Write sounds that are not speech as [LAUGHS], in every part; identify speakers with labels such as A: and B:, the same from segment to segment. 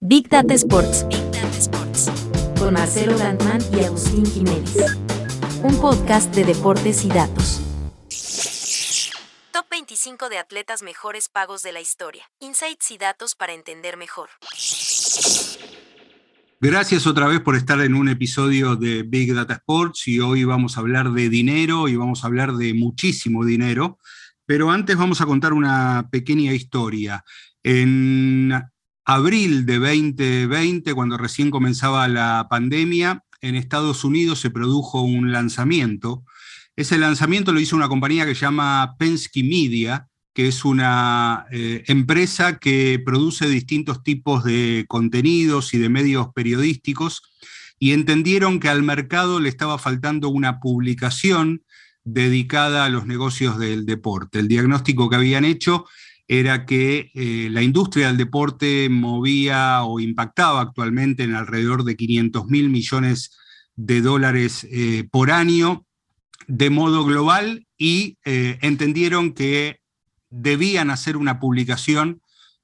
A: Big Data Sports. Big Data Sports. Con Marcelo Landman y Agustín Jiménez. Un podcast de deportes y datos. Top 25 de atletas mejores pagos de la historia. Insights y datos para entender mejor.
B: Gracias otra vez por estar en un episodio de Big Data Sports y hoy vamos a hablar de dinero y vamos a hablar de muchísimo dinero, pero antes vamos a contar una pequeña historia. En abril de 2020, cuando recién comenzaba la pandemia, en Estados Unidos se produjo un lanzamiento. Ese lanzamiento lo hizo una compañía que se llama Penske Media, que es una eh, empresa que produce distintos tipos de contenidos y de medios periodísticos, y entendieron que al mercado le estaba faltando una publicación dedicada a los negocios del deporte. El diagnóstico que habían hecho era que eh, la industria del deporte movía o impactaba actualmente en alrededor de 500 mil millones de dólares eh, por año de modo global y eh, entendieron que debían hacer una publicación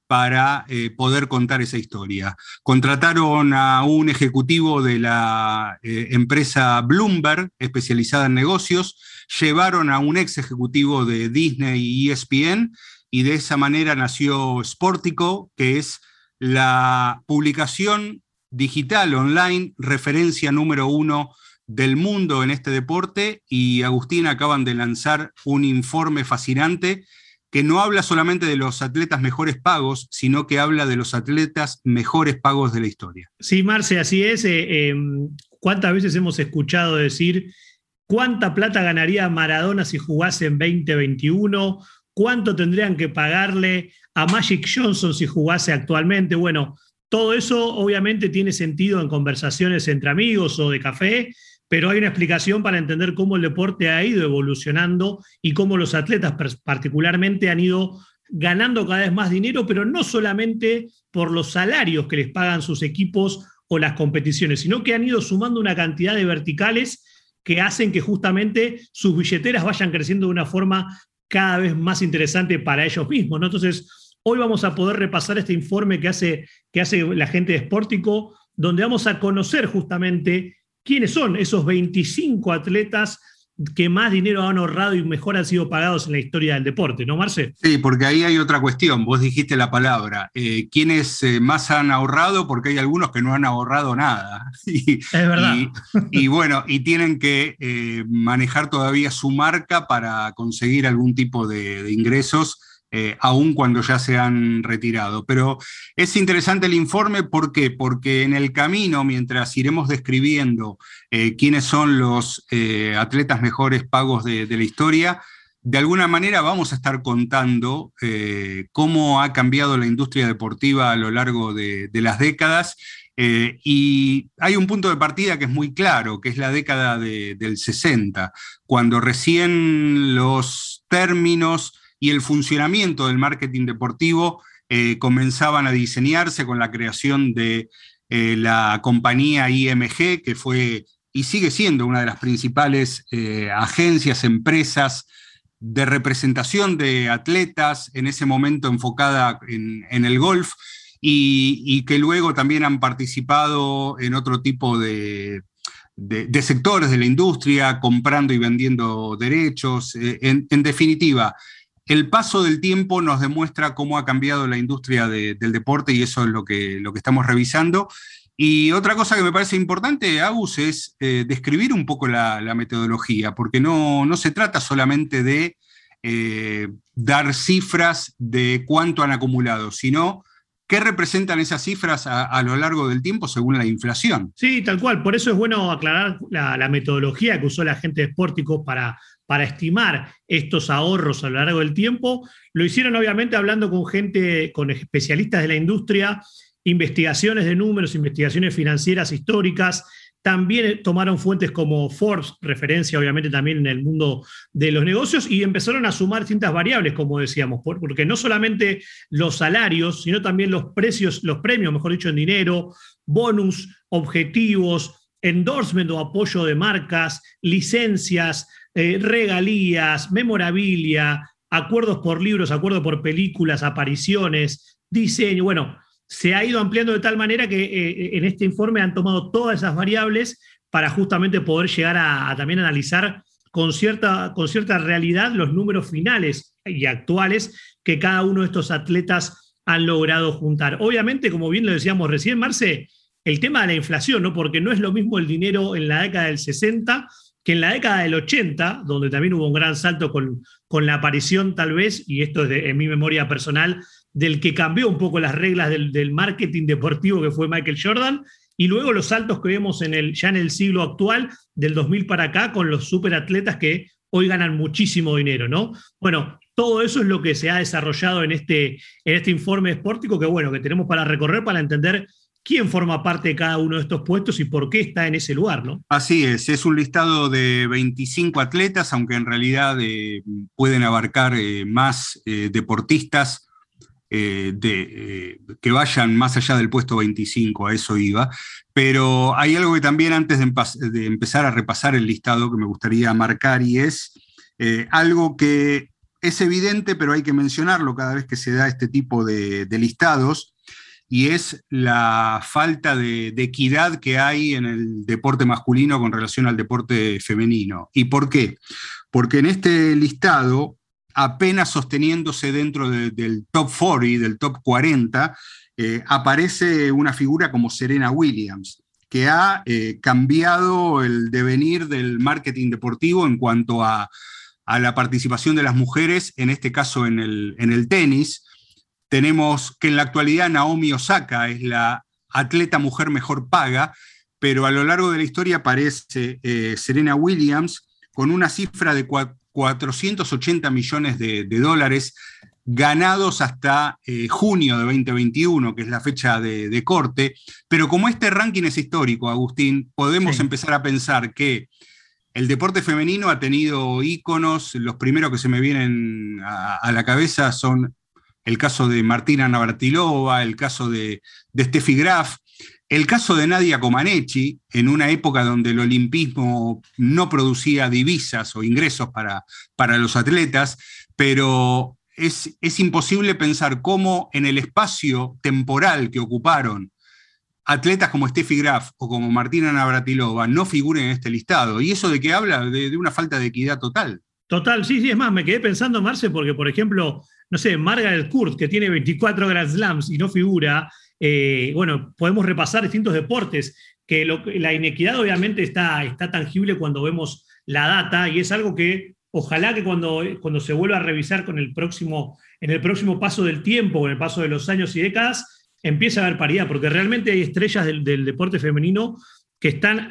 B: para poder contar esa historia. Contrataron a un ejecutivo de la empresa Bloomberg, especializada en negocios, llevaron a un ex ejecutivo de Disney y ESPN, y de esa manera nació Sportico, que es la publicación digital online, referencia número uno del mundo en este deporte, y Agustín acaban de lanzar un informe fascinante que no habla solamente de los atletas mejores pagos, sino que habla de los atletas mejores pagos de la historia.
C: Sí, Marce, así es. Eh, em, ¿Cuántas veces hemos escuchado decir cuánta plata ganaría Maradona si jugase en 2021? Cuánto tendrían que pagarle a Magic Johnson si jugase actualmente. Bueno, todo eso obviamente tiene sentido en conversaciones entre amigos o de café, pero hay una explicación para entender cómo el deporte ha ido evolucionando y cómo los atletas particularmente han ido ganando cada vez más dinero, pero no solamente por los salarios que les pagan sus equipos o las competiciones, sino que han ido sumando una cantidad de verticales que hacen que justamente sus billeteras vayan creciendo de una forma cada vez más interesante para ellos mismos. ¿no? Entonces, hoy vamos a poder repasar este informe que hace, que hace la gente de Sportico, donde vamos a conocer justamente quiénes son esos 25 atletas que más dinero han ahorrado y mejor han sido pagados en la historia del deporte, ¿no, Marce?
B: Sí, porque ahí hay otra cuestión. Vos dijiste la palabra. Eh, ¿Quiénes eh, más han ahorrado? Porque hay algunos que no han ahorrado nada. [LAUGHS]
C: es verdad.
B: Y, bueno, y tienen que eh, manejar todavía su marca para conseguir algún tipo de ingresos eh, aún cuando ya se han retirado. Pero es interesante el informe, ¿por qué? Porque en el camino, mientras iremos describiendo eh, quiénes son los eh, atletas mejores pagos de, la historia, de alguna manera vamos a estar contando cómo ha cambiado la industria deportiva a lo largo de, las décadas. y hay un punto de partida que es muy claro, que es la década del 60, cuando recién los términos y el funcionamiento del marketing deportivo eh, comenzaban a diseñarse con la creación de eh, la compañía IMG, que fue y sigue siendo una de las principales eh, agencias, empresas de representación de atletas, en ese momento enfocada en, el golf, y, que luego también han participado en otro tipo de, sectores de la industria, comprando y vendiendo derechos. en definitiva, el paso del tiempo nos demuestra cómo ha cambiado la industria del deporte y eso es lo que, lo que estamos revisando. Y otra cosa que me parece importante, Agus, es eh, describir un poco la, metodología, porque no, se trata solamente de eh, dar cifras de cuánto han acumulado, sino qué representan esas cifras a, lo largo del tiempo según la inflación.
C: Sí, tal cual. Por eso es bueno aclarar la, metodología que usó la gente de Spórtico para para estimar estos ahorros a lo largo del tiempo. Lo hicieron obviamente hablando con gente, con especialistas de la industria, investigaciones de números, investigaciones financieras históricas. También tomaron fuentes como Forbes, referencia obviamente también en el mundo de los negocios, y empezaron a sumar distintas variables, como decíamos, porque no solamente los salarios, sino también los precios, los premios, mejor dicho, en dinero, bonus, objetivos, endorsement o apoyo de marcas, licencias, eh, regalías, memorabilia, acuerdos por libros, acuerdos por películas, apariciones, diseño, bueno, se ha ido ampliando de tal manera que eh, en este informe han tomado todas esas variables para justamente poder llegar a, también analizar con cierta, con cierta realidad los números finales y actuales que cada uno de estos atletas han logrado juntar. Obviamente, como bien lo decíamos recién, Marce, el tema de la inflación, ¿no? porque no es lo mismo el dinero en la década del 60 que en la década del 80, donde también hubo un gran salto con, con la aparición tal vez, y esto es en mi memoria personal, del que cambió un poco las reglas del, marketing deportivo que fue Michael Jordan, y luego los saltos que vemos en el, ya en el siglo actual, del 2000 para acá, con los superatletas que hoy ganan muchísimo dinero, ¿no? Bueno, todo eso es lo que se ha desarrollado en este, en este informe esportivo que, bueno, que tenemos para recorrer para entender quién forma parte de cada uno de estos puestos y por qué está en ese lugar, ¿no?
B: Así es, es un listado de 25 atletas, aunque en realidad eh, pueden abarcar eh, más eh, deportistas de, que vayan más allá del puesto 25, a eso iba. Pero hay algo que también antes de, empezar a repasar el listado que me gustaría marcar y es algo que es evidente, pero hay que mencionarlo cada vez que se da este tipo de listados y es la falta de, equidad que hay en el deporte masculino con relación al deporte femenino. ¿Y por qué? Porque en este listado, apenas sosteniéndose dentro del top 40, del top 40, eh, aparece una figura como Serena Williams, que ha eh, cambiado el devenir del marketing deportivo en cuanto a, la participación de las mujeres, en este caso en el, en el tenis, tenemos que en la actualidad Naomi Osaka es la atleta mujer mejor paga, pero a lo largo de la historia aparece eh, Serena Williams con una cifra de 480 millones de, dólares ganados hasta eh, junio de 2021, que es la fecha de, corte. Pero como este ranking es histórico, Agustín, podemos empezar a pensar que el deporte femenino ha tenido íconos, los primeros que se me vienen a la cabeza son el caso de Martina Navratilova, el caso de, Steffi Graf, el caso de Nadia Comaneci, en una época donde el olimpismo no producía divisas o ingresos para, para los atletas, pero es, es, imposible pensar cómo en el espacio temporal que ocuparon atletas como Steffi Graf o como Martina Navratilova no figuren en este listado. ¿Y eso de qué habla? De, de una falta de equidad total.
C: Total, sí, sí, es más, me quedé pensando, Marce, porque, por ejemplo, no sé, Margaret Kurt, que tiene 24 Grand Slams y no figura, eh, bueno, podemos repasar distintos deportes, que la inequidad obviamente está, está tangible cuando vemos la data y es algo que ojalá que cuando, cuando se vuelva a revisar con el próximo, en el próximo paso del tiempo, con el paso de los años y décadas, empiece a haber paridad, porque realmente hay estrellas del, del deporte femenino que están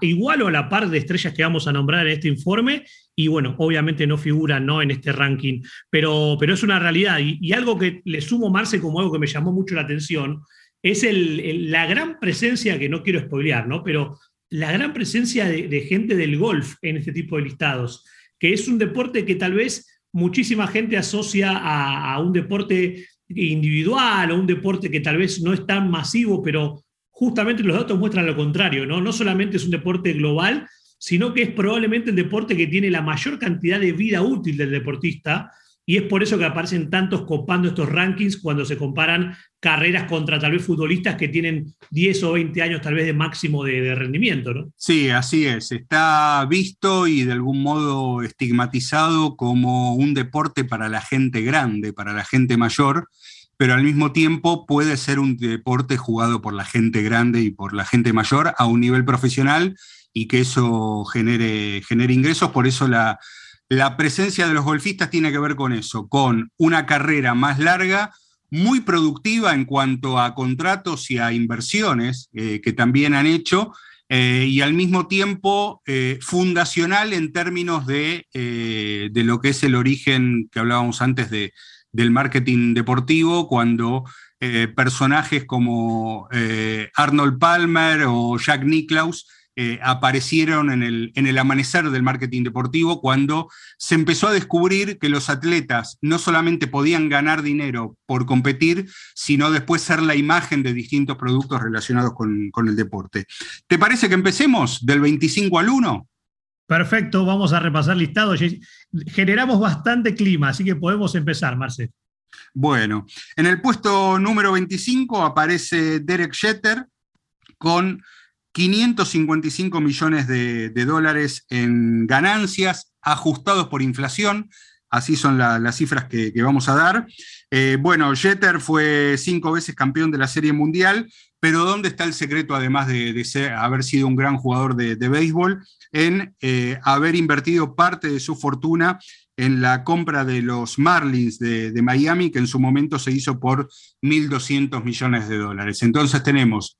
C: igual o a la par de estrellas que vamos a nombrar en este informe y bueno, obviamente no figuran ¿no? en este ranking, pero, pero es una realidad y, algo que le sumo Marce como algo que me llamó mucho la atención es la gran presencia, que no quiero spoilear, ¿no? pero la gran presencia de, gente del golf en este tipo de listados, que es un deporte que tal vez muchísima gente asocia a, a un deporte individual o un deporte que tal vez no es tan masivo, pero justamente los datos muestran lo contrario, ¿no? No solamente es un deporte global, sino que es probablemente el deporte que tiene la mayor cantidad de vida útil del deportista, y es por eso que aparecen tantos copando estos rankings cuando se comparan carreras contra tal vez futbolistas que tienen 10 o 20 años tal vez de máximo de, rendimiento, ¿no?
B: Sí, así es. Está visto y de algún modo estigmatizado como un deporte para la gente grande, para la gente mayor, pero al mismo tiempo puede ser un deporte jugado por la gente grande y por la gente mayor a un nivel profesional y que eso genere, genere ingresos. Por eso la, presencia de los golfistas tiene que ver con eso, con una carrera más larga, muy productiva en cuanto a contratos y a inversiones eh, que también han hecho, eh, y al mismo tiempo eh, fundacional en términos de, de, lo que es el origen que hablábamos antes de, del marketing deportivo cuando personajes como Arnold Palmer o Jack Nicklaus eh, aparecieron en el, en el, amanecer del marketing deportivo cuando se empezó a descubrir que los atletas no solamente podían ganar dinero por competir, sino después ser la imagen de distintos productos relacionados con, con el deporte. ¿Te parece que empecemos del 25 al 1?
C: Perfecto, vamos a repasar listado. Generamos bastante clima, así que podemos empezar, Marce.
B: Bueno, en el puesto número 25 aparece Derek Jeter con 555 millones de, dólares en ganancias ajustados por inflación. Así son las cifras que, vamos a dar. Eh, bueno, Jeter fue cinco veces campeón de la Serie Mundial, pero ¿dónde está el secreto, además de, haber sido un gran jugador de, béisbol, en eh, haber invertido parte de su fortuna en la compra de los Marlins de, Miami, que en su momento se hizo por 1.200 millones de dólares. Entonces tenemos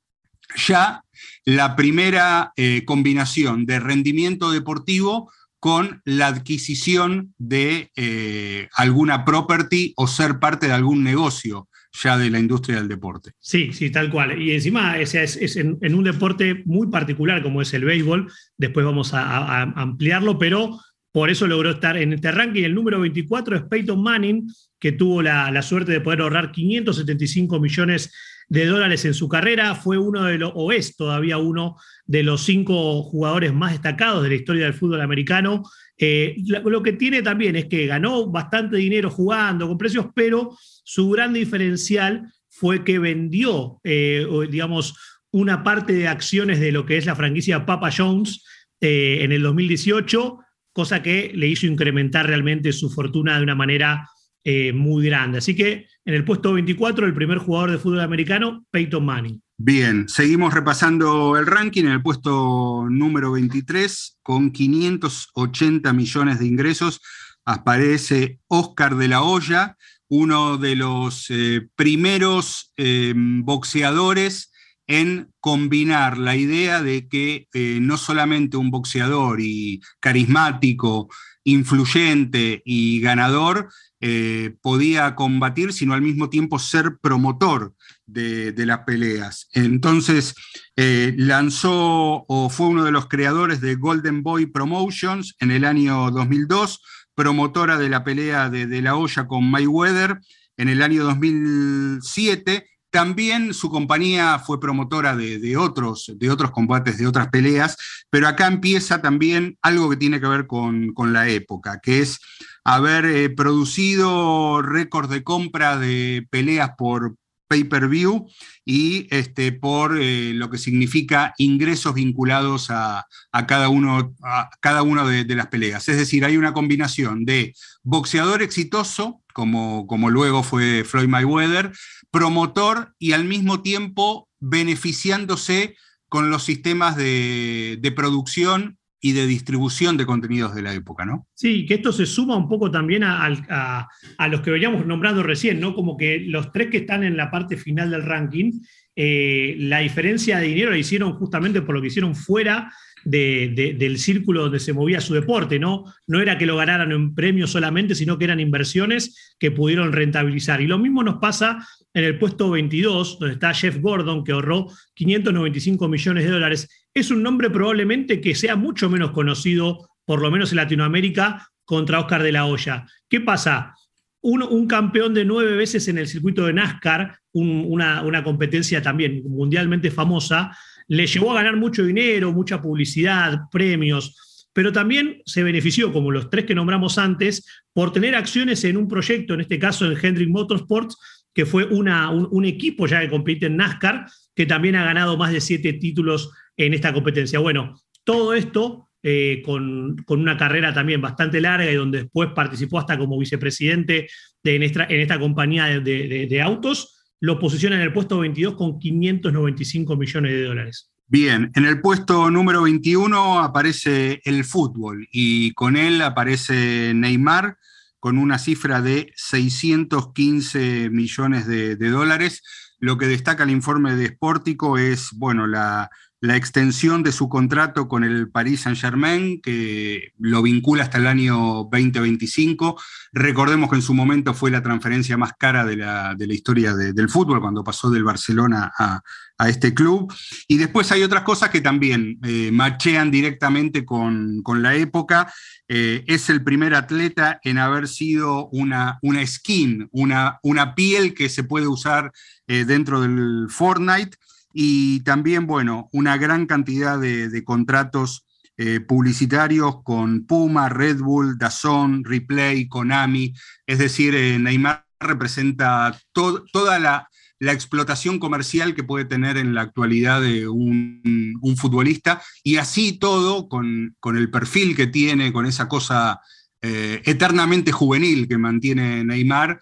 B: ya la primera eh, combinación de rendimiento deportivo con la adquisición de eh, alguna property o ser parte de algún negocio ya de la industria del deporte.
C: Sí, sí, tal cual. Y encima es, es, en, un deporte muy particular como es el béisbol, después vamos a ampliarlo, pero por eso logró estar en este ranking. El número 24 es Peyton Manning, que tuvo la, suerte de poder ahorrar 575 millones de dólares en su carrera. Fue uno de los, o es todavía uno de los cinco jugadores más destacados de la historia del fútbol americano. Eh, lo que tiene también es que ganó bastante dinero jugando con precios, pero su gran diferencial fue que vendió, eh, digamos, una parte de acciones de lo que es la franquicia Papa Jones eh, en el 2018 cosa que le hizo incrementar realmente su fortuna de una manera eh, muy grande. Así que en el puesto 24, el primer jugador de fútbol americano, Peyton Manning.
B: Bien, seguimos repasando el ranking en el puesto número 23, con 580 millones de ingresos, aparece Oscar de la Hoya, uno de los eh, primeros eh, boxeadores en combinar la idea de que no solamente un boxeador y carismático, influyente y ganador eh, podía combatir, sino al mismo tiempo ser promotor de, las peleas. Entonces eh, lanzó o fue uno de los creadores de Golden Boy Promotions en el año 2002, promotora de la pelea de, la olla con Mayweather en el año 2007 también su compañía fue promotora de, otros, de otros combates, de otras peleas, pero acá empieza también algo que tiene que ver con, la época, que es haber eh, producido récords de compra de peleas por pay-per-view y este, por eh, lo que significa ingresos vinculados a, cada uno, a cada una de, las peleas. Es decir, hay una combinación de boxeador exitoso, como, como luego fue Floyd Mayweather, promotor y al mismo tiempo beneficiándose con los sistemas de, producción y de distribución de contenidos de la época, ¿no?
C: Sí, que esto se suma un poco también a, los que veníamos nombrando recién, ¿no? Como que los tres que están en la parte final del ranking, eh, la diferencia de dinero la hicieron justamente por lo que hicieron fuera del círculo donde se movía su deporte, ¿no? No era que lo ganaran en premios solamente, sino que eran inversiones que pudieron rentabilizar. Y lo mismo nos pasa en el puesto 22, donde está Jeff Gordon, que ahorró 595 millones de dólares. Es un nombre probablemente que sea mucho menos conocido, por lo menos en Latinoamérica, contra Oscar de la Hoya. ¿Qué pasa? Un, campeón de nueve veces en el circuito de NASCAR, una, competencia también mundialmente famosa, le llevó a ganar mucho dinero, mucha publicidad, premios, pero también se benefició, como los tres que nombramos antes, por tener acciones en un proyecto, en este caso en Hendrick Motorsports, que fue una, un, equipo ya que compite en NASCAR, que también ha ganado más de siete títulos en esta competencia. Bueno, todo esto eh, con, una carrera también bastante larga y donde después participó hasta como vicepresidente de, en, esta, en, esta, compañía de, de autos, lo posiciona en el puesto 22 con 595 millones de dólares.
B: Bien, en el puesto número 21 aparece el fútbol y con él aparece Neymar con una cifra de 615 millones de, dólares. Lo que destaca el informe de Sportico es, bueno, la, la extensión de su contrato con el Paris Saint-Germain, que lo vincula hasta el año 2025. Recordemos que en su momento fue la transferencia más cara de la, historia del fútbol, cuando pasó del Barcelona a, este club. Y después hay otras cosas que también eh, machean directamente con, la época. Eh, es el primer atleta en haber sido una, una skin, una, una piel que se puede usar eh, dentro del Fortnite y también, bueno, una gran cantidad de, contratos eh, publicitarios con Puma, Red Bull, Dazón, Replay, Konami. Es decir, eh, Neymar representa toda la, explotación comercial que puede tener en la actualidad de un, futbolista, y así todo, con, el perfil que tiene, con esa cosa eh, eternamente juvenil que mantiene Neymar,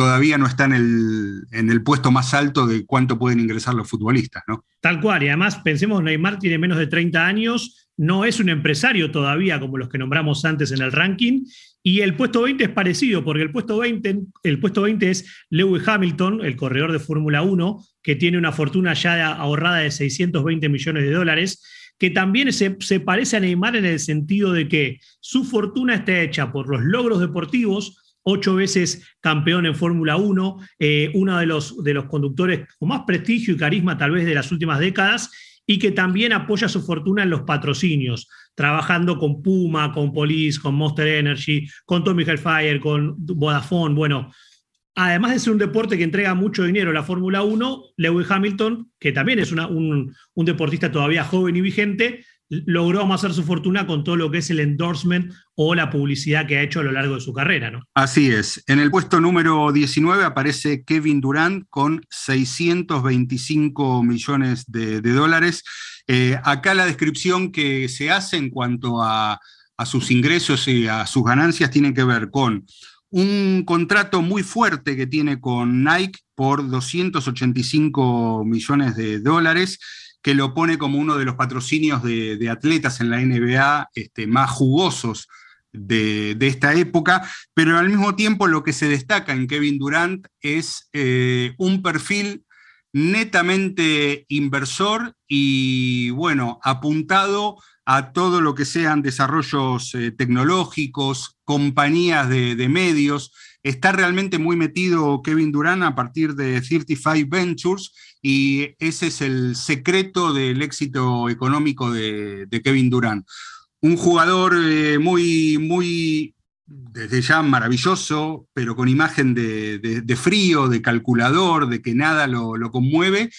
B: todavía no está en el, en el, puesto más alto de cuánto pueden ingresar los futbolistas, ¿no?
C: Tal cual, y además pensemos, Neymar tiene menos de 30 años, no es un empresario todavía como los que nombramos antes en el ranking, y el puesto 20 es parecido, porque el puesto 20, el puesto 20 es Lewis Hamilton, el corredor de Fórmula 1, que tiene una fortuna ya ahorrada de 620 millones de dólares, que también se, parece a Neymar en el sentido de que su fortuna está hecha por los logros deportivos, ocho veces campeón en Fórmula 1, eh, uno de los, de los conductores con más prestigio y carisma tal vez de las últimas décadas, y que también apoya su fortuna en los patrocinios, trabajando con Puma, con Police, con Monster Energy, con Tommy Hellfire, con Vodafone. Bueno, además de ser un deporte que entrega mucho dinero a la Fórmula 1, Lewis Hamilton, que también es un, un deportista todavía joven y vigente, logró amasar su fortuna con todo lo que es el endorsement o la publicidad que ha hecho a lo largo de su carrera. ¿no?
B: Así es. En el puesto número 19 aparece Kevin Durant con 625 millones de, dólares. Eh, acá la descripción que se hace en cuanto a, a sus ingresos y a sus ganancias tiene que ver con un contrato muy fuerte que tiene con Nike por 285 millones de dólares que lo pone como uno de los patrocinios de, atletas en la NBA este, más jugosos de, esta época, pero al mismo tiempo lo que se destaca en Kevin Durant es eh, un perfil netamente inversor y bueno, apuntado a todo lo que sean desarrollos eh, tecnológicos, compañías de, de, medios. Está realmente muy metido Kevin Durant a partir de 35 Ventures y ese es el secreto del éxito económico de, Kevin Durant. Un jugador eh, muy, muy, desde ya maravilloso, pero con imagen de, frío, de calculador, de que nada lo, conmueve,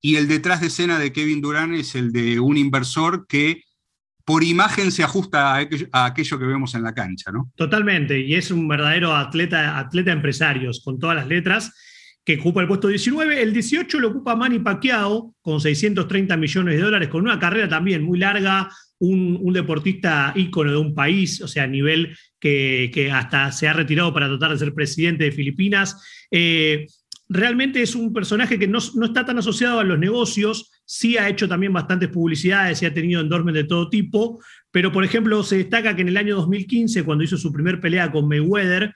B: y el detrás de escena de Kevin Durant es el de un inversor que por imagen se ajusta a aquello, que vemos en la cancha, ¿no?
C: Totalmente, y es un verdadero atleta, atleta empresarios, con todas las letras que ocupa el puesto 19. El 18 lo ocupa Manny Pacquiao con 630 millones de dólares, con una carrera también muy larga, un, deportista ícono de un país, o sea, a nivel que, hasta se ha retirado para tratar de ser presidente de Filipinas. Eh, realmente es un personaje que no, está tan asociado a los negocios, sí ha hecho también bastantes publicidades y ha tenido endorsement de todo tipo, pero por ejemplo se destaca que en el año 2015, cuando hizo su primer pelea con Mayweather,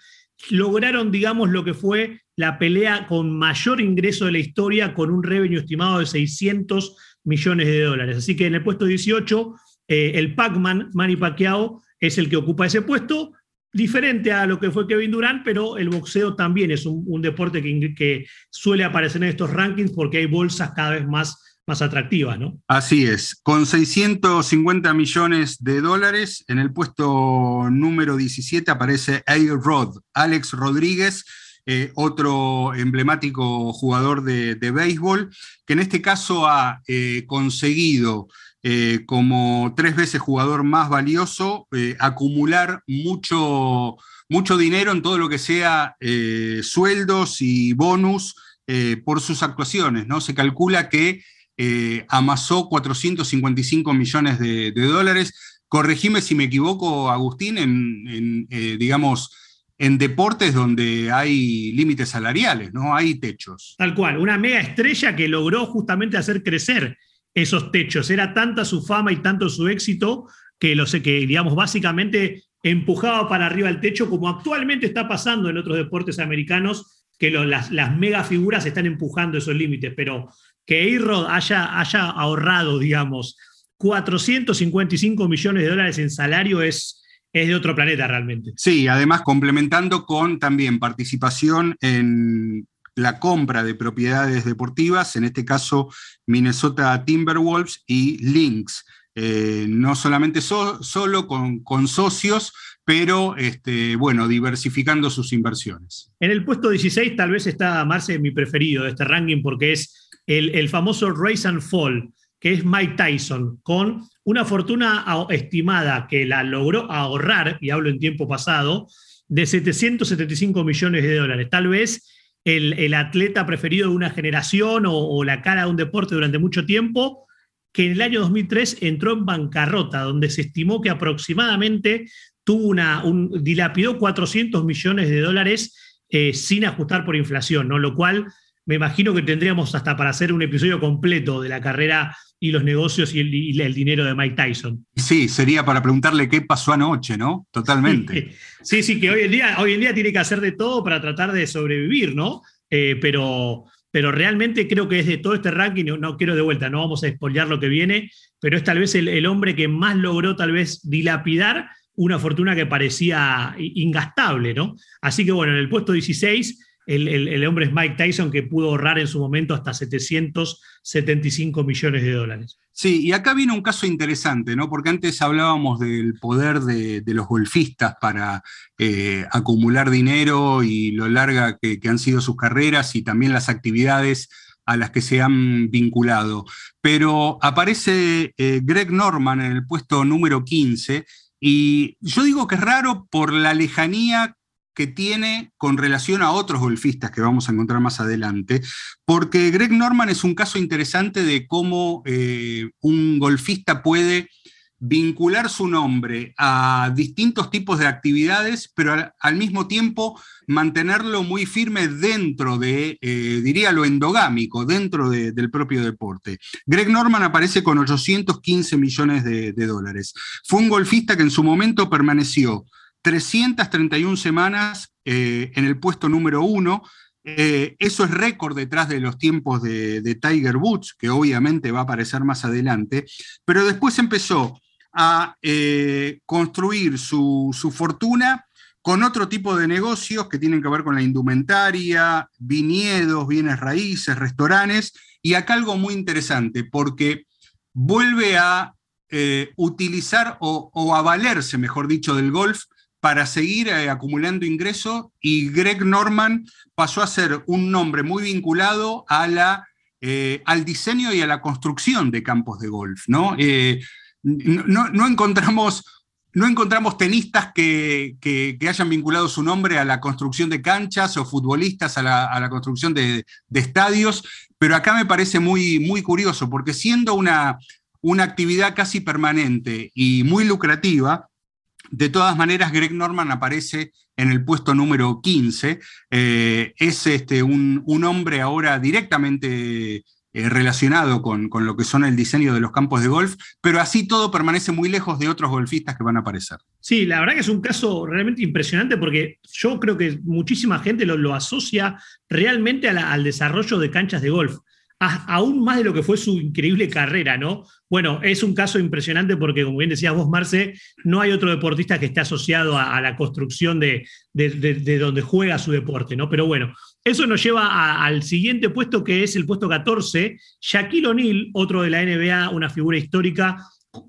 C: lograron, digamos, lo que fue la pelea con mayor ingreso de la historia, con un revenue estimado de 600 millones de dólares. Así que en el puesto 18, eh, el Pac-Man, Manny Pacquiao, es el que ocupa ese puesto, diferente a lo que fue Kevin Durant, pero el boxeo también es un, deporte que, que, suele aparecer en estos rankings porque hay bolsas cada vez más más atractiva, ¿no?
B: Así es, con 650 millones de dólares, en el puesto número 17 aparece A-Rod, Alex Rodríguez, eh, otro emblemático jugador de, béisbol, que en este caso ha eh, conseguido eh, como tres veces jugador más valioso acumular mucho, mucho dinero en todo lo que sea sueldos y bonus por sus actuaciones, ¿no? Se calcula que eh, amasó 455 millones de, dólares. Corregime si me equivoco, Agustín, en, eh, digamos, en deportes donde hay límites salariales, ¿no? Hay techos.
C: Tal cual, una mega estrella que logró justamente hacer crecer esos techos. Era tanta su fama y tanto su éxito que lo sé que, digamos, básicamente empujaba para arriba el techo, como actualmente está pasando en otros deportes americanos, que las, las mega figuras están empujando esos límites, pero que a haya, haya ahorrado, digamos, 455 millones de dólares en salario es, es de otro planeta realmente.
B: Sí, además complementando con también participación en la compra de propiedades deportivas, en este caso Minnesota Timberwolves y Lynx. Eh, no solamente solo con, con, socios, pero este, bueno, diversificando sus inversiones.
C: En el puesto 16 tal vez está Marce mi preferido de este ranking porque es el, famoso Race and Fall, que es Mike Tyson, con una fortuna estimada que la logró ahorrar, y hablo en tiempo pasado, de 775 millones de dólares. Tal vez el, atleta preferido de una generación o, la cara de un deporte durante mucho tiempo, que en el año 2003 entró en bancarrota, donde se estimó que aproximadamente tuvo una, un, dilapidó 400 millones de dólares eh, sin ajustar por inflación, ¿no? Lo cual me imagino que tendríamos hasta para hacer un episodio completo de la carrera y los negocios y el, dinero de Mike Tyson.
B: Sí, sería para preguntarle qué pasó anoche, ¿no? Totalmente. [LAUGHS]
C: Sí, sí, que hoy en, día, hoy en día tiene que hacer de todo para tratar de sobrevivir, ¿no? Eh, pero, pero realmente creo que es de todo este ranking, no, quiero de vuelta, no vamos a spoilear lo que viene, pero es tal vez el, el hombre que más logró tal vez dilapidar una fortuna que parecía ingastable, ¿no? Así que bueno, en el puesto 16 el, hombre es Mike Tyson que pudo ahorrar en su momento hasta 775 millones de dólares.
B: Sí, y acá viene un caso interesante, ¿no? Porque antes hablábamos del poder de, los golfistas para eh, acumular dinero y lo larga que, han sido sus carreras y también las actividades a las que se han vinculado. Pero aparece eh, Greg Norman en el puesto número 15 y yo digo que es raro por la lejanía que tiene con relación a otros golfistas que vamos a encontrar más adelante, porque Greg Norman es un caso interesante de cómo eh, un golfista puede vincular su nombre a distintos tipos de actividades, pero al, mismo tiempo mantenerlo muy firme dentro de, eh, diría lo endogámico, dentro del propio deporte. Greg Norman aparece con 815 millones de dólares. Fue un golfista que en su momento permaneció 331 semanas eh, en el puesto número uno. Eh, eso es récord detrás de los tiempos de, Tiger Woods, que obviamente va a aparecer más adelante, pero después empezó a eh, construir su, su fortuna con otro tipo de negocios que tienen que ver con la indumentaria, viñedos, bienes raíces, restaurantes, y acá algo muy interesante, porque vuelve a utilizar o, o, a valerse, mejor dicho, del golf para seguir eh, acumulando ingresos y Greg Norman pasó a ser un nombre muy vinculado a la, eh, al diseño y a la construcción de campos de golf. ¿no? Eh, no, encontramos, no encontramos tenistas que, hayan vinculado su nombre a la construcción de canchas o futbolistas a la, construcción de, estadios, pero acá me parece muy, muy curioso porque siendo una, una actividad casi permanente y muy lucrativa, de todas maneras, Greg Norman aparece en el puesto número 15. Eh, es este, un, hombre ahora directamente eh, relacionado con, lo que son el diseño de los campos de golf, pero así todo permanece muy lejos de otros golfistas que van a aparecer.
C: Sí, la verdad que es un caso realmente impresionante porque yo creo que muchísima gente lo, asocia realmente al desarrollo de canchas de golf aún más de lo que fue su increíble carrera, ¿no? Bueno, es un caso impresionante porque, como bien decías vos, Marce, no hay otro deportista que esté asociado a, la construcción de, donde juega su deporte, ¿no? Pero bueno, eso nos lleva al siguiente puesto que es el puesto 14, Shaquille O'Neal, otro de la NBA, una figura histórica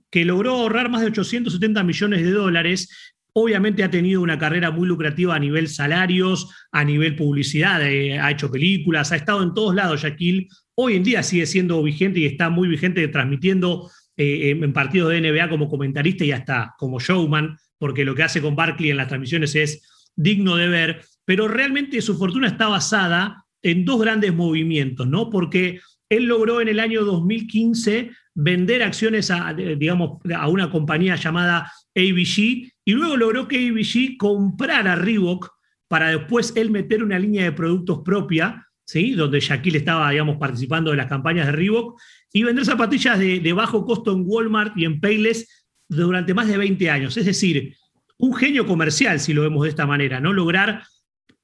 C: que logró ahorrar más de 870 millones de dólares, Obviamente ha tenido una carrera muy lucrativa a nivel salarios, a nivel publicidad, eh, ha hecho películas, ha estado en todos lados Shaquille, hoy en día sigue siendo vigente y está muy vigente transmitiendo eh, en partidos de NBA como comentarista y hasta como showman, porque lo que hace con Barkley en las transmisiones es digno de ver, pero realmente su fortuna está basada en dos grandes movimientos, ¿no? Porque él logró en el año 2015 vender acciones a, digamos, a una compañía llamada ABG y luego logró que ABG comprara Reebok para después él meter una línea de productos propia donde Shaquille estaba, digamos, participando de las campañas de Reebok, y vender zapatillas de, bajo costo en Walmart y en Payless durante más de 20 años. Es decir, un genio comercial, si lo vemos de esta manera, ¿no? Lograr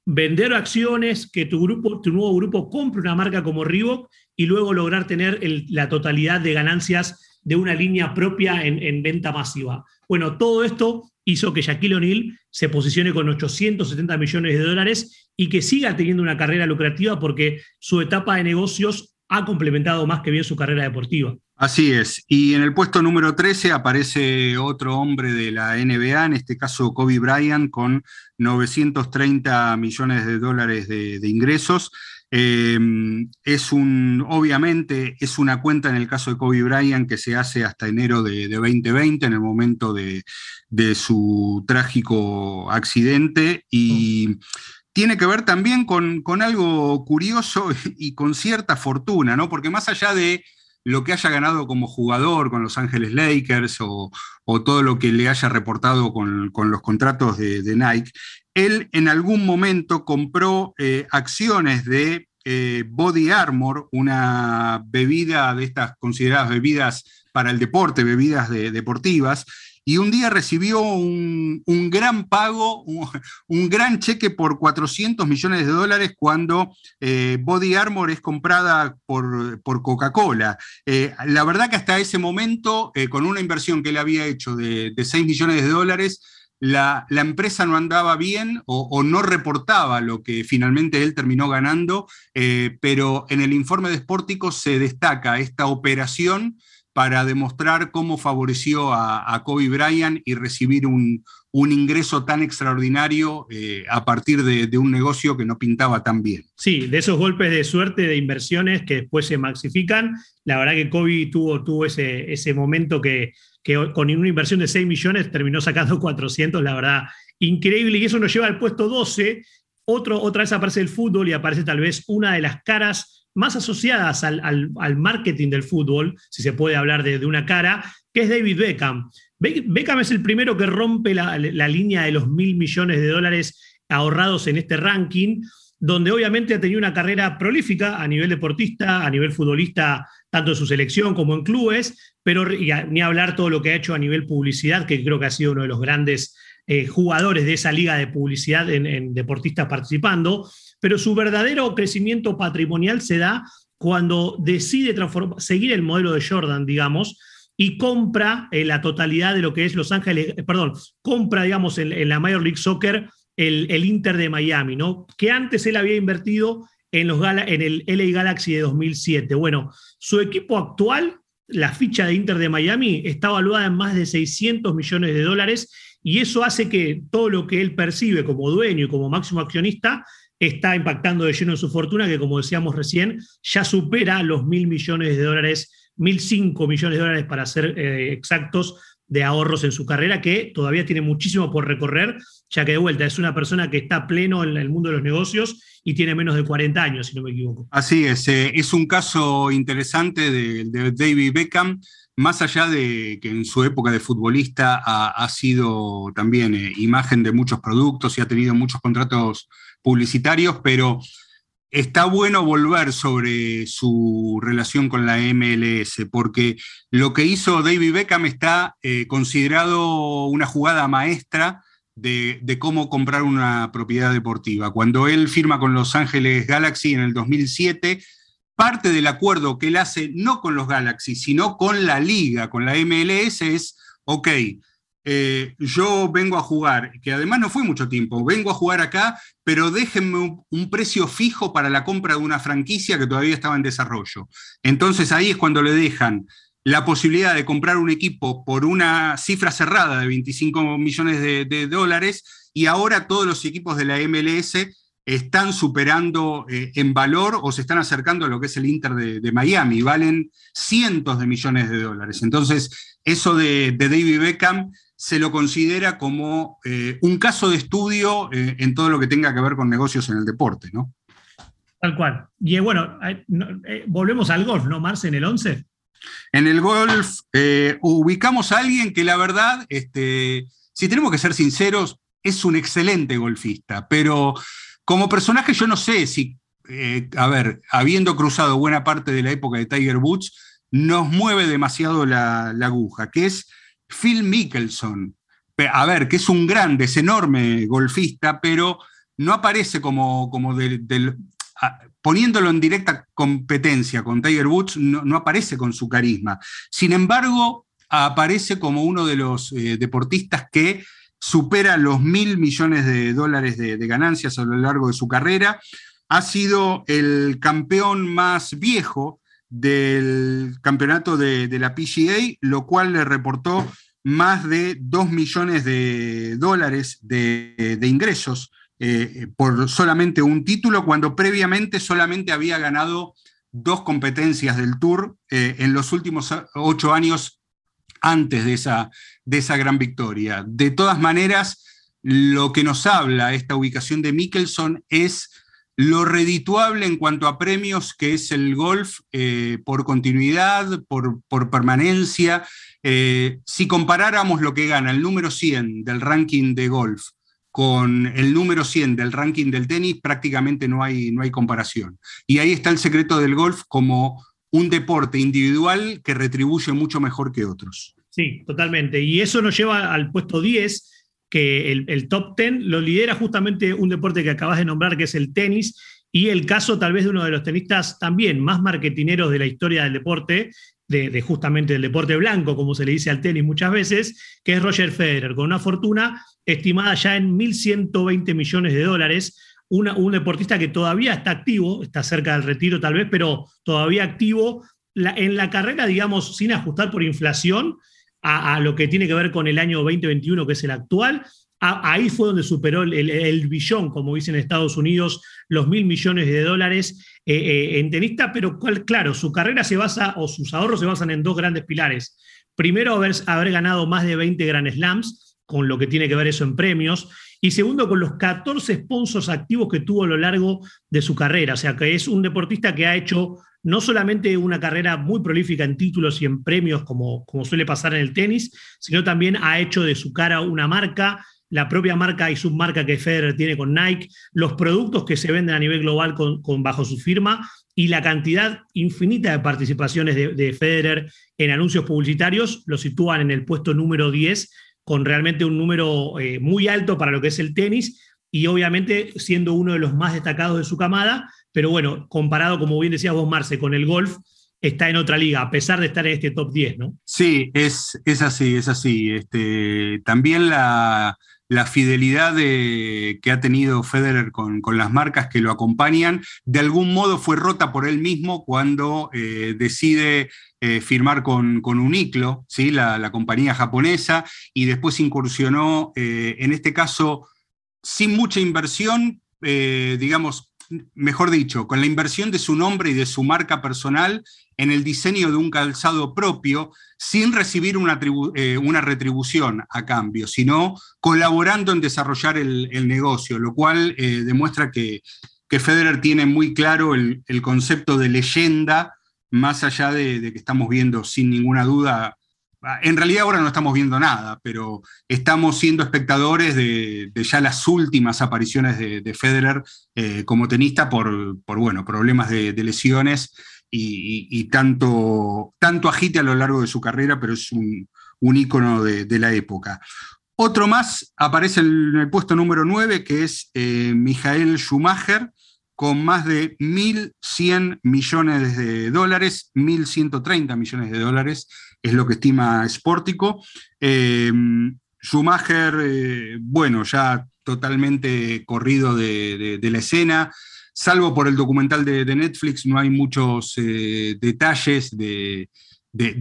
C: vender acciones, que tu, grupo, tu nuevo grupo compre una marca como Reebok y luego lograr tener la totalidad de ganancias de una línea propia en, en, venta masiva. Bueno, todo esto hizo que Shaquille O'Neal se posicione con 870 millones de dólares y que siga teniendo una carrera lucrativa porque su etapa de negocios ha complementado más que bien su carrera deportiva.
B: Así es. Y en el puesto número 13 aparece otro hombre de la NBA, en este caso Kobe Bryant, con 930 millones de dólares de, ingresos. Em, es un, obviamente, es una cuenta en el caso de Kobe Bryant que se hace hasta enero de, 2020, en el momento de, su trágico accidente, y tiene que ver también con, algo curioso y con cierta fortuna, ¿no? Porque más allá de lo que haya ganado como jugador con Los Ángeles Lakers o, todo lo que le haya reportado con, los contratos de, Nike, él en algún momento compró eh, acciones de eh, Body Armor, una bebida de estas consideradas bebidas para el deporte, bebidas deportivas, y un día recibió un, gran pago, un, gran cheque por 400 millones de dólares cuando eh, Body Armor es comprada por, Coca-Cola. la verdad que hasta ese momento, con una inversión que él había hecho de, de 6 millones de dólares, la, empresa no andaba bien o, no reportaba lo que finalmente él terminó ganando, eh, pero en el informe de Sportico se destaca esta operación para demostrar cómo favoreció a, Kobe Bryant y recibir un, ingreso tan extraordinario eh, a partir de, un negocio que no pintaba tan bien.
C: Sí, de esos golpes de suerte de inversiones que después se maxifican, la verdad que Kobe tuvo, tuvo ese, ese momento que que con una inversión de 6 millones terminó sacando [LAUGHS] 400, la verdad, increíble. Y eso nos lleva al puesto 12. Otro, otra vez aparece el fútbol y aparece tal vez una de las caras más asociadas al, marketing del fútbol, si se puede hablar de, una cara, que es David Beckham. Beckham es el primero que rompe la, la línea de los mil millones de dólares ahorrados en este ranking donde obviamente ha tenido una carrera prolífica a nivel deportista, a nivel futbolista, tanto en su selección como en clubes, pero ni hablar todo lo que ha hecho a nivel publicidad, que creo que ha sido uno de los grandes eh, jugadores de esa liga de publicidad en, deportistas participando, pero su verdadero crecimiento patrimonial se da cuando decide seguir el modelo de Jordan, digamos, y compra eh, la totalidad de lo que es Los Ángeles, eh, perdón, compra, digamos, en la Major League Soccer el, Inter de Miami, ¿no? Que antes él había invertido en, los en el LA Galaxy de 2007. Bueno, su equipo actual, la ficha de Inter de Miami, está evaluada en más de 600 millones de dólares y eso hace que todo lo que él percibe como dueño y como máximo accionista está impactando de lleno en su fortuna, que como decíamos recién, ya supera los mil millones de dólares, mil cinco millones de dólares para ser eh, exactos, de ahorros en su carrera, que todavía tiene muchísimo por recorrer, ya que de vuelta es una persona que está pleno en el mundo de los negocios y tiene menos de 40 años, si no me equivoco.
B: Así es, eh, es un caso interesante de, David Beckham, más allá de que en su época de futbolista ha, sido también eh, imagen de muchos productos y ha tenido muchos contratos publicitarios, pero está bueno volver sobre su relación con la MLS, porque lo que hizo David Beckham está eh, considerado una jugada maestra de, cómo comprar una propiedad deportiva. Cuando él firma con Los Ángeles Galaxy en el 2007, parte del acuerdo que él hace no con los Galaxy, sino con la liga, con la MLS, es, ok, eh, yo vengo a jugar, que además no fue mucho tiempo, vengo a jugar acá, pero déjenme un, precio fijo para la compra de una franquicia que todavía estaba en desarrollo. Entonces ahí es cuando le dejan la posibilidad de comprar un equipo por una cifra cerrada de 25 millones de, dólares y ahora todos los equipos de la MLS están superando eh, en valor o se están acercando a lo que es el Inter de, Miami, valen cientos de millones de dólares. Entonces, eso de, de David Beckham se lo considera como eh, un caso de estudio eh, en todo lo que tenga que ver con negocios en el deporte, ¿no?
C: Tal cual. Y eh, bueno, volvemos al golf, ¿no, Marce, en el 11?
B: En el golf ubicamos a alguien que la verdad, este, si tenemos que ser sinceros, es un excelente golfista, pero como personaje yo no sé si, a ver, habiendo cruzado buena parte de la época de Tiger Woods, nos mueve demasiado la, la aguja, que es Phil Mickelson, a ver, que es un grande, es enorme golfista, pero no aparece como, como poniéndolo en directa competencia con Tiger Woods, no, aparece con su carisma. Sin embargo, aparece como uno de los eh, deportistas que supera los mil millones de dólares de, ganancias a lo largo de su carrera. Ha sido el campeón más viejo del campeonato de, de la PGA, lo cual le reportó más de 2 millones de dólares de, ingresos eh, por solamente un título, cuando previamente solamente había ganado dos competencias del Tour eh, en los últimos ocho años antes de esa, de esa gran victoria. De todas maneras, lo que nos habla esta ubicación de Mickelson es lo redituable en cuanto a premios que es el golf eh, por continuidad, por, permanencia. Eh, si comparáramos lo que gana el número 100 del ranking de golf con el número 100 del ranking del tenis, prácticamente no hay, no hay comparación. Y ahí está el secreto del golf como un deporte individual que retribuye mucho mejor que otros.
C: Sí, totalmente. Y eso nos lleva al puesto 10 que el, top 10 lo lidera justamente un deporte que acabas de nombrar, que es el tenis, y el caso tal vez de uno de los tenistas también más marketineros de la historia del deporte, de, justamente del deporte blanco, como se le dice al tenis muchas veces, que es Roger Federer, con una fortuna estimada ya en 1.120 millones de dólares, un deportista que todavía está activo, está cerca del retiro tal vez, pero todavía activo en la carrera, digamos, sin ajustar por inflación, a, lo que tiene que ver con el año 2021, que es el actual. ahí fue donde superó el, billón, como dicen en Estados Unidos, los mil millones de dólares eh, eh, en tenista, pero claro, su carrera se basa, o sus ahorros se basan en dos grandes pilares. Primero, haber, haber ganado más de 20 Grand Slams, con lo que tiene que ver eso en premios, y segundo, con los 14 sponsors activos que tuvo a lo largo de su carrera. O sea, que es un deportista que ha hecho no solamente una carrera muy prolífica en títulos y en premios, como, suele pasar en el tenis, sino también ha hecho de su cara una marca, la propia marca y submarca que Federer tiene con Nike, los productos que se venden a nivel global con, bajo su firma y la cantidad infinita de participaciones de, Federer en anuncios publicitarios lo sitúan en el puesto número 10 con realmente un número eh, muy alto para lo que es el tenis y obviamente siendo uno de los más destacados de su camada, pero bueno, comparado, como bien decías vos, Marce, con el golf, está en otra liga, a pesar de estar en este top 10, ¿no?
B: Sí, es, es así, es así. Este, también la, fidelidad que ha tenido Federer con, las marcas que lo acompañan, de algún modo fue rota por él mismo cuando eh, decide eh, firmar con, con Uniclo, ¿sí? La, compañía japonesa, y después incursionó, eh, en este caso, sin mucha inversión, digamos, mejor dicho, con la inversión de su nombre y de su marca personal en el diseño de un calzado propio, sin recibir una, eh, retribución a cambio, sino colaborando en desarrollar el, negocio, lo cual eh, demuestra que, Federer tiene muy claro el, concepto de leyenda, más allá de, que estamos viendo sin ninguna duda en realidad ahora no estamos viendo nada, pero estamos siendo espectadores de, ya las últimas apariciones de, Federer eh, como tenista por, bueno, problemas de, lesiones y, tanto, tanto agite a lo largo de su carrera, pero es un, un ícono de, la época. Otro más aparece en el puesto número 9, que es eh, Michael Schumacher, con más de 1.100 millones de dólares, 1.130 millones de dólares, es lo que estima Sportico. Eh, Schumacher, eh, bueno, ya totalmente corrido de, la escena, salvo por el documental de, Netflix, no hay muchos eh, detalles de,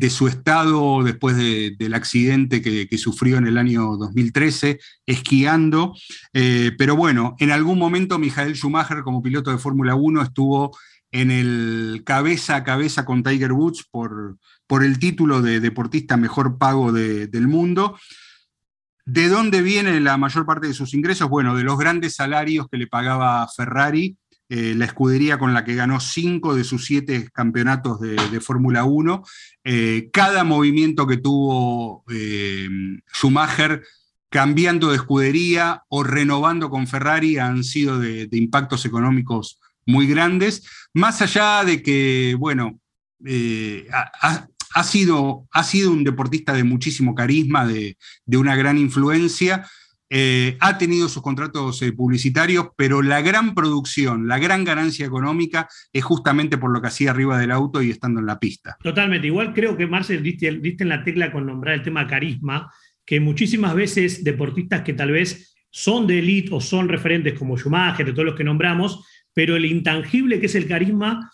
B: su estado después del accidente que, sufrió en el año 2013, esquiando. pero bueno, en algún momento Michael Schumacher, como piloto de Fórmula 1, estuvo en el cabeza a cabeza con Tiger Woods por, por el título de deportista mejor pago del mundo. ¿De dónde viene la mayor parte de sus ingresos? Bueno, de los grandes salarios que le pagaba Ferrari, eh, la escudería con la que ganó cinco de sus siete campeonatos de, Fórmula 1. Eh, cada movimiento que tuvo eh, Schumacher cambiando de escudería o renovando con Ferrari han sido de, impactos económicos muy grandes, más allá de que, bueno, ha sido, ha sido un deportista de muchísimo carisma, de, una gran influencia. Eh, ha tenido sus contratos eh, publicitarios, pero la gran producción, la gran ganancia económica es justamente por lo que hacía arriba del auto y estando en la pista.
C: Totalmente. Igual creo que Marcel diste, en la tecla con nombrar el tema carisma, que muchísimas veces deportistas que tal vez son de élite o son referentes como Schumacher, de todos los que nombramos, pero el intangible que es el carisma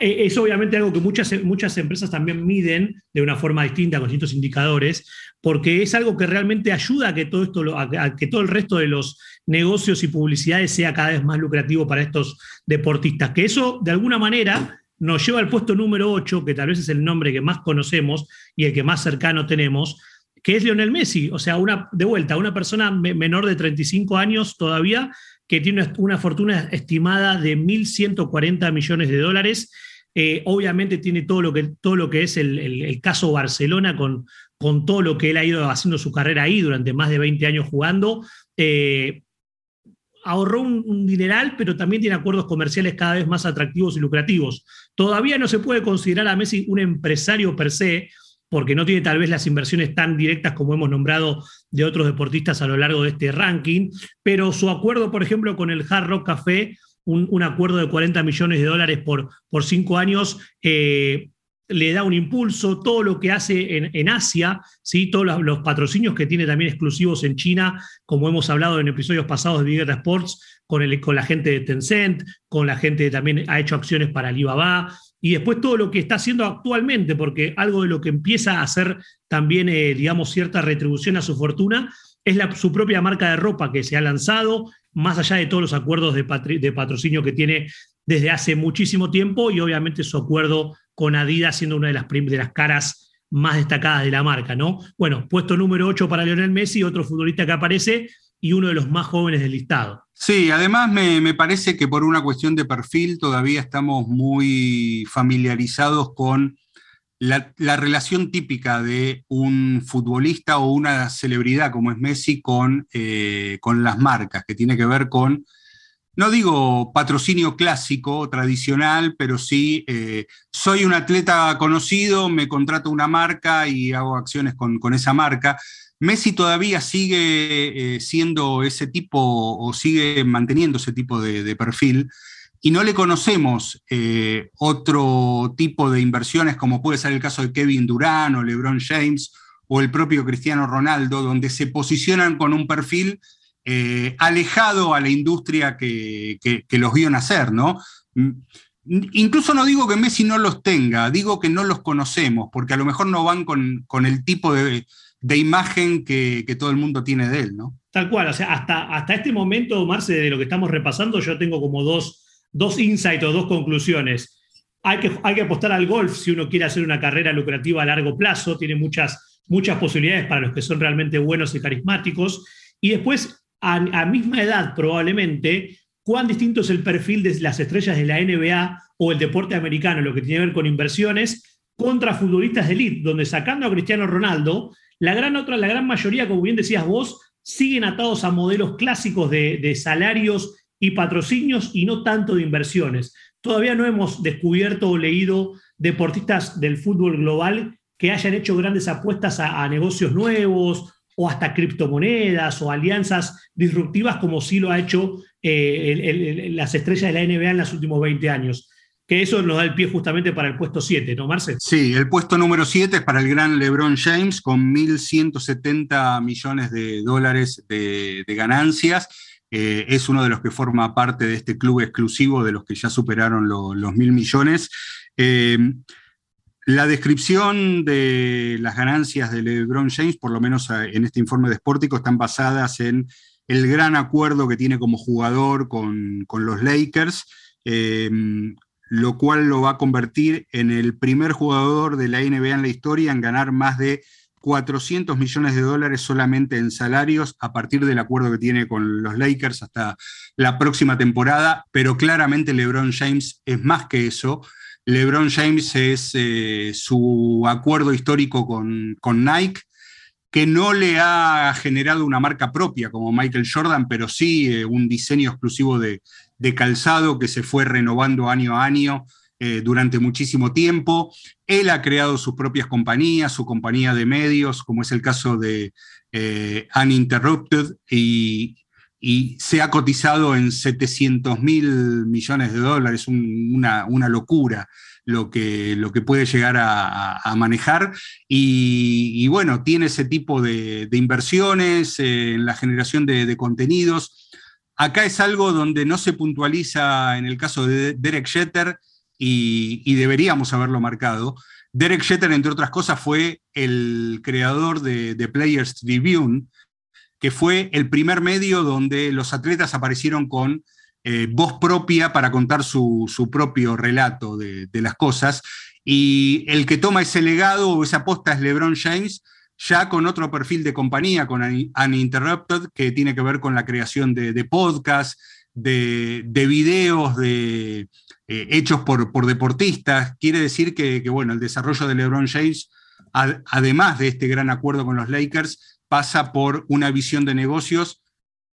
C: eh, es obviamente algo que muchas, muchas empresas también miden de una forma distinta con distintos indicadores, porque es algo que realmente ayuda a que todo esto, a que todo el resto de los negocios y publicidades sea cada vez más lucrativo para estos deportistas. Que eso, de alguna manera, nos lleva al puesto número 8, que tal vez es el nombre que más conocemos y el que más cercano tenemos, que es Lionel Messi. O sea, una, de vuelta, una persona menor de 35 años todavía que tiene una fortuna estimada de 1.140 millones de dólares. Eh, obviamente tiene todo lo que, todo lo que es el, caso Barcelona con, con, todo lo que él ha ido haciendo su carrera ahí durante más de 20 años jugando. Eh, ahorró un, dineral, pero también tiene acuerdos comerciales cada vez más atractivos y lucrativos. Todavía no se puede considerar a Messi un empresario per se, porque no tiene tal vez las inversiones tan directas como hemos nombrado de otros deportistas a lo largo de este ranking, pero su acuerdo, por ejemplo, con el Hard Rock Café, un, acuerdo de 40 millones de dólares por, por cinco años, eh, le da un impulso, todo lo que hace en, Asia, ¿sí? todos los, patrocinios que tiene también exclusivos en China, como hemos hablado en episodios pasados de Big Data Sports, con, el, con la gente de Tencent, con la gente que también ha hecho acciones para Alibaba, y después todo lo que está haciendo actualmente, porque algo de lo que empieza a hacer también, eh, digamos, cierta retribución a su fortuna, es su propia marca de ropa que se ha lanzado, más allá de todos los acuerdos de, patrocinio que tiene desde hace muchísimo tiempo y obviamente su acuerdo con Adidas siendo una de las, de las caras más destacadas de la marca, ¿no? Bueno, puesto número 8 para Lionel Messi, otro futbolista que aparece y uno de los más jóvenes del listado.
B: Sí, además me, parece que por una cuestión de perfil todavía estamos muy familiarizados con la, relación típica de un futbolista o una celebridad como es Messi con, eh, con las marcas, que tiene que ver con no digo patrocinio clásico, tradicional, pero sí, eh, soy un atleta conocido, me contrato una marca y hago acciones con, esa marca. Messi todavía sigue eh, siendo ese tipo o sigue manteniendo ese tipo de, perfil y no le conocemos eh, otro tipo de inversiones como puede ser el caso de Kevin Durant o LeBron James o el propio Cristiano Ronaldo, donde se posicionan con un perfil eh, alejado a la industria que, los vio nacer, ¿no? Mm, incluso no digo que Messi no los tenga, digo que no los conocemos, porque a lo mejor no van con, el tipo de, imagen que, todo el mundo tiene de él, ¿no?
C: Tal cual, o sea, hasta, hasta este momento, Marce, de lo que estamos repasando, yo tengo como dos, dos insights o dos conclusiones. Hay que, hay que apostar al golf si uno quiere hacer una carrera lucrativa a largo plazo, tiene muchas, muchas posibilidades para los que son realmente buenos y carismáticos. Y después a, misma edad probablemente, cuán distinto es el perfil de las estrellas de la NBA o el deporte americano, lo que tiene que ver con inversiones, contra futbolistas de donde sacando a Cristiano Ronaldo, la gran, otra, la gran mayoría, como bien decías vos, siguen atados a modelos clásicos de, salarios y patrocinios y no tanto de inversiones. Todavía no hemos descubierto o leído deportistas del fútbol global que hayan hecho grandes apuestas a, a negocios nuevos o hasta criptomonedas o alianzas disruptivas como sí lo ha hecho eh, las estrellas de la NBA en los últimos 20 años. Que eso nos da el pie justamente para el puesto 7, ¿no, Marce?
B: Sí, el puesto número 7 es para el gran LeBron James con 1.170 millones de dólares de, ganancias. Eh, es uno de los que forma parte de este club exclusivo de los que ya superaron los mil millones. Eh, la descripción de las ganancias de LeBron James, por lo menos eh, en este informe de Sportico, están basadas en el gran acuerdo que tiene como jugador con, los Lakers, lo cual lo va a convertir en el primer jugador de la NBA en la historia en ganar más de 400 millones de dólares solamente en salarios a partir del acuerdo que tiene con los Lakers hasta la próxima temporada, pero claramente LeBron James es más que eso. LeBron James es eh, su acuerdo histórico con, Nike, que no le ha generado una marca propia como Michael Jordan, pero sí eh, un diseño exclusivo de, calzado que se fue renovando año a año eh, durante muchísimo tiempo. Él ha creado sus propias compañías, su compañía de medios, como es el caso de Uninterrupted, y, se ha cotizado en 700 mil millones de dólares, una, locura lo que, lo que puede llegar a, manejar. Y, bueno, tiene ese tipo de, inversiones eh, en la generación de, contenidos. Acá es algo donde no se puntualiza en el caso de Derek Jeter y, deberíamos haberlo marcado. Derek Jeter, entre otras cosas, fue el creador de, Players Tribune, que fue el primer medio donde los atletas aparecieron con eh, voz propia para contar su, propio relato de, las cosas. Y el que toma ese legado o esa aposta es LeBron James, ya con otro perfil de compañía, con Uninterrupted, que tiene que ver con la creación de, podcasts, de, videos, de, eh, hechos por, deportistas. Quiere decir que, bueno, el desarrollo de LeBron James, además de este gran acuerdo con los Lakers, pasa por una visión de negocios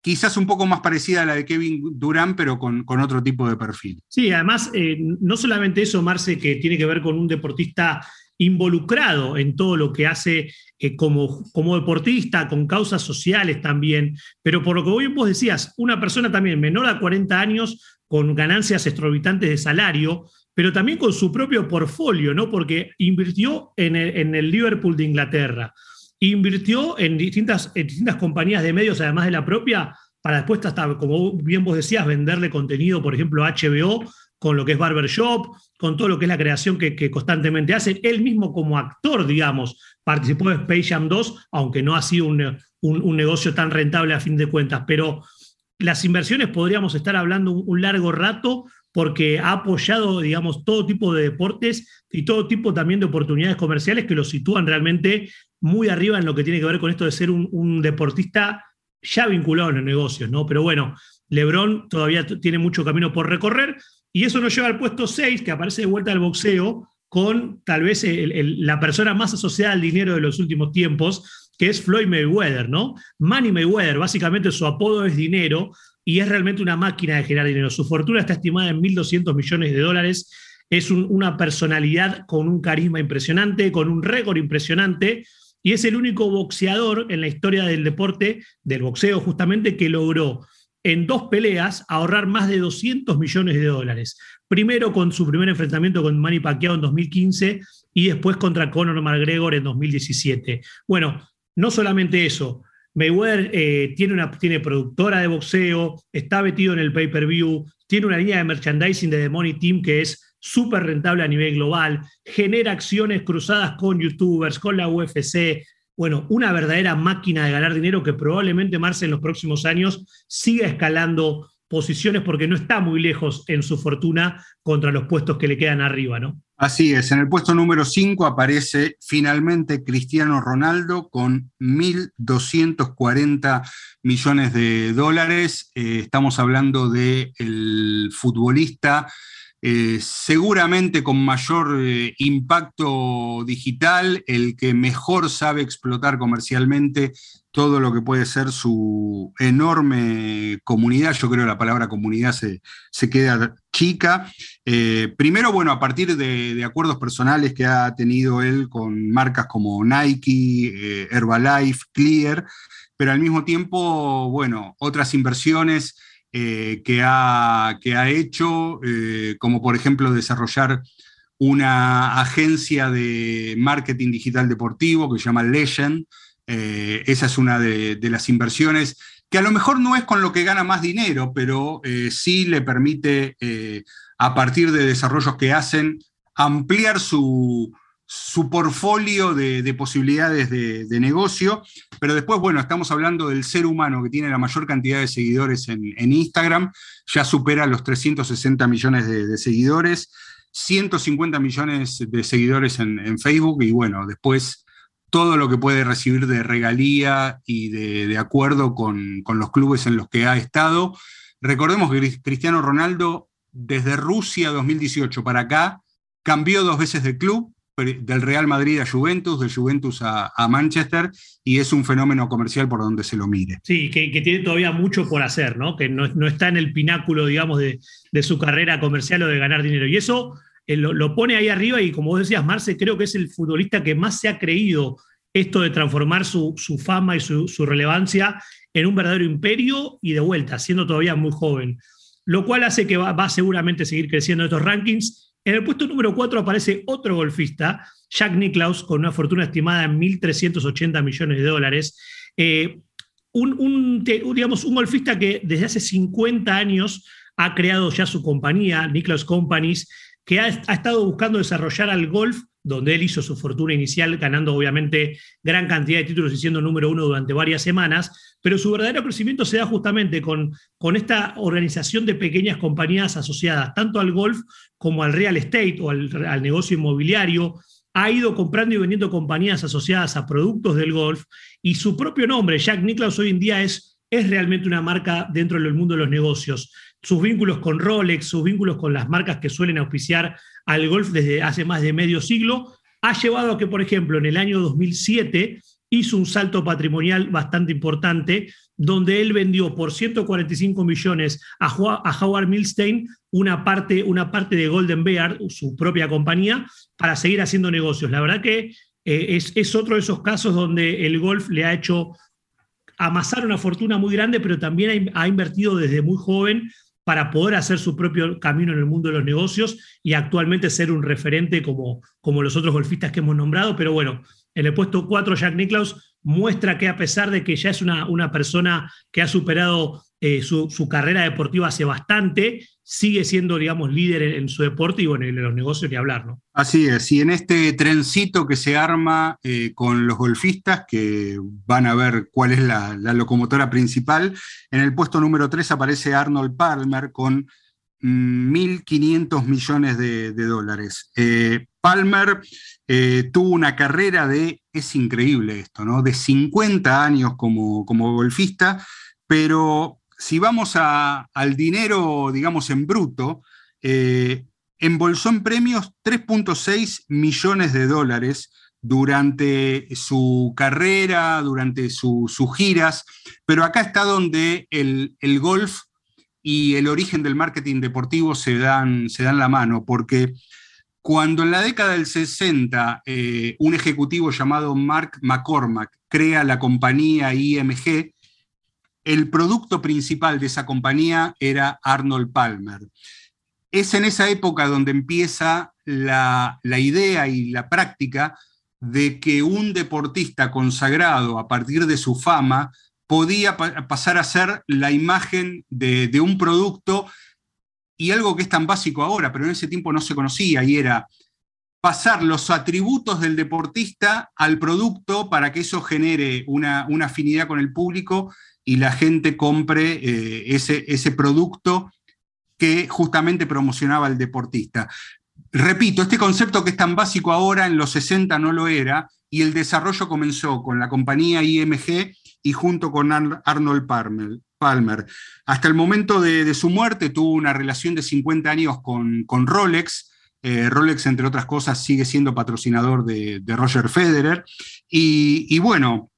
B: quizás un poco más parecida a la de Kevin Durant, pero con, otro tipo de perfil.
C: Sí, además, eh, no solamente eso, Marce, que tiene que ver con un deportista involucrado en todo lo que hace eh, como, como deportista, con causas sociales también, pero por lo que vos decías, una persona también menor a 40 años con ganancias exorbitantes de salario, pero también con su propio portfolio, ¿no? Porque invirtió en el, Liverpool de Inglaterra, invirtió en distintas, distintas compañías de medios, además de la propia, para después hasta, como bien vos decías, venderle contenido, por ejemplo, HBO con lo que es Barbershop, con todo lo que es la creación que, constantemente hace. Él mismo como actor, digamos, participó de Space Jam 2, aunque no ha sido un, negocio tan rentable a fin de cuentas, pero las inversiones podríamos estar hablando un, largo rato porque ha apoyado, digamos, todo tipo de deportes y todo tipo también de oportunidades comerciales que lo sitúan realmente muy arriba en lo que tiene que ver con esto de ser un, un deportista ya vinculado en los negocios, ¿no? Pero bueno, Lebron todavía tiene mucho camino por recorrer y eso nos lleva al puesto 6, que aparece de vuelta al boxeo, con tal vez la persona más asociada al dinero de los últimos tiempos, que es Floyd Mayweather, ¿no? Manny Mayweather, básicamente su apodo es dinero y es realmente una máquina de generar dinero. Su fortuna está estimada en 1.200 millones de dólares. Es una personalidad con un carisma impresionante, con un récord impresionante, y es el único boxeador en la historia del deporte, del boxeo justamente, que logró en dos peleas ahorrar más de 200 millones de dólares. Primero con su primer enfrentamiento con Manny Pacquiao en 2015 y después contra Conor McGregor en 2017. Bueno, no solamente eso, Mayweather eh, tiene, una, tiene productora de boxeo, está metido en el pay-per-view, tiene una línea de merchandising de The Money Team que es súper rentable a nivel global, genera acciones cruzadas con youtubers, con la UFC, bueno, una verdadera máquina de ganar dinero que probablemente Marce en los próximos años siga escalando posiciones porque no está muy lejos en su fortuna contra los puestos que le quedan arriba, ¿no?
B: Así es, en el puesto número 5 aparece finalmente Cristiano Ronaldo con 1.240 millones de dólares. Eh, estamos hablando del el futbolista eh, seguramente con mayor eh, impacto digital, el que mejor sabe explotar comercialmente todo lo que puede ser su enorme comunidad. Yo creo que la palabra comunidad se, queda chica. Eh, primero, bueno, a partir de, acuerdos personales que ha tenido él con marcas como Nike, Herbalife, Clear, pero al mismo tiempo, bueno, otras inversiones eh, que, ha, que, ha, hecho, eh, como por ejemplo desarrollar una agencia de marketing digital deportivo que se llama Legend. Eh, esa es una de, las inversiones que a lo mejor no es con lo que gana más dinero, pero sí le permite, a partir de desarrollos que hacen, ampliar su, su portfolio de, posibilidades de, negocio, pero después, bueno, estamos hablando del ser humano que tiene la mayor cantidad de seguidores en, Instagram, ya supera los 360 millones de, seguidores, 150 millones de seguidores en, Facebook y bueno, después todo lo que puede recibir de regalía y de, acuerdo con, con los clubes en los que ha estado. Recordemos que Cristiano Ronaldo, desde Rusia 2018 para acá, cambió dos veces de club, del Real Madrid a Juventus, de Juventus a, Manchester, y es un fenómeno comercial por donde se lo mire.
C: Sí, que, tiene todavía mucho por hacer, ¿no? que no, está en el pináculo, digamos, de, su carrera comercial o de ganar dinero. Y eso eh, lo, pone ahí arriba y como vos decías, Marce, creo que es el futbolista que más se ha creído esto de transformar su, fama y su, relevancia en un verdadero imperio y de vuelta, siendo todavía muy joven. Lo cual hace que va, va seguramente seguir creciendo estos rankings en el puesto número 4 aparece otro golfista, Jack Nicklaus, con una fortuna estimada en 1.380 millones de dólares. Eh, un, digamos, un golfista que desde hace 50 años ha creado ya su compañía, Nicklaus Companies, que ha, estado buscando desarrollar al golf, donde él hizo su fortuna inicial, ganando obviamente gran cantidad de títulos y siendo número uno durante varias semanas, pero su verdadero crecimiento se da justamente con, con esta organización de pequeñas compañías asociadas tanto al golf como al real estate o al negocio inmobiliario, ha ido comprando y vendiendo compañías asociadas a productos del golf y su propio nombre, Jack Nicklaus, hoy en día es, es realmente una marca dentro del mundo de los negocios. Sus vínculos con Rolex, sus vínculos con las marcas que suelen auspiciar al golf desde hace más de medio siglo, ha llevado a que, por ejemplo, en el año 2007 hizo un salto patrimonial bastante importante, donde él vendió por 145 millones a, Howard Milstein una parte, una parte de Golden Bear, su propia compañía, para seguir haciendo negocios. La verdad que eh, es, es, otro de esos casos donde el golf le ha hecho amasar una fortuna muy grande, pero también ha, ha invertido desde muy joven para poder hacer su propio camino en el mundo de los negocios y actualmente ser un referente como, como los otros golfistas que hemos nombrado. Pero bueno, en el puesto 4, Jack Nicklaus muestra que a pesar de que ya es una, una persona que ha superado eh, su, carrera deportiva hace bastante, sigue siendo, digamos, líder en, su deporte y bueno, en los negocios ni hablar, ¿no?
B: Así es, y en este trencito que se arma eh, con los golfistas, que van a ver cuál es la, locomotora principal, en el puesto número 3 aparece Arnold Palmer con 1.500 mm, millones de, dólares. Eh, Palmer eh, tuvo una carrera de, es increíble esto, ¿no? De 50 años como, como golfista, pero si vamos al dinero, digamos, en bruto, eh, embolsó en premios 3.6 millones de dólares durante su carrera, durante sus giras, pero acá está donde el, golf y el origen del marketing deportivo se dan, se dan la mano, porque cuando en la década del 60 eh, un ejecutivo llamado Mark McCormack crea la compañía IMG, el producto principal de esa compañía era Arnold Palmer. Es en esa época donde empieza la, la idea y la práctica de que un deportista consagrado a partir de su fama podía pasar a ser la imagen de, de un producto y algo que es tan básico ahora, pero en ese tiempo no se conocía, y era pasar los atributos del deportista al producto para que eso genere una, afinidad con el público y la gente compre eh, ese, ese producto que justamente promocionaba al deportista. Repito, este concepto que es tan básico ahora, en los 60 no lo era, y el desarrollo comenzó con la compañía IMG y junto con Arnold Palmer. Palmer. Hasta el momento de, su muerte tuvo una relación de 50 años con, Rolex. Eh, Rolex, entre otras cosas, sigue siendo patrocinador de, Roger Federer. Y, bueno,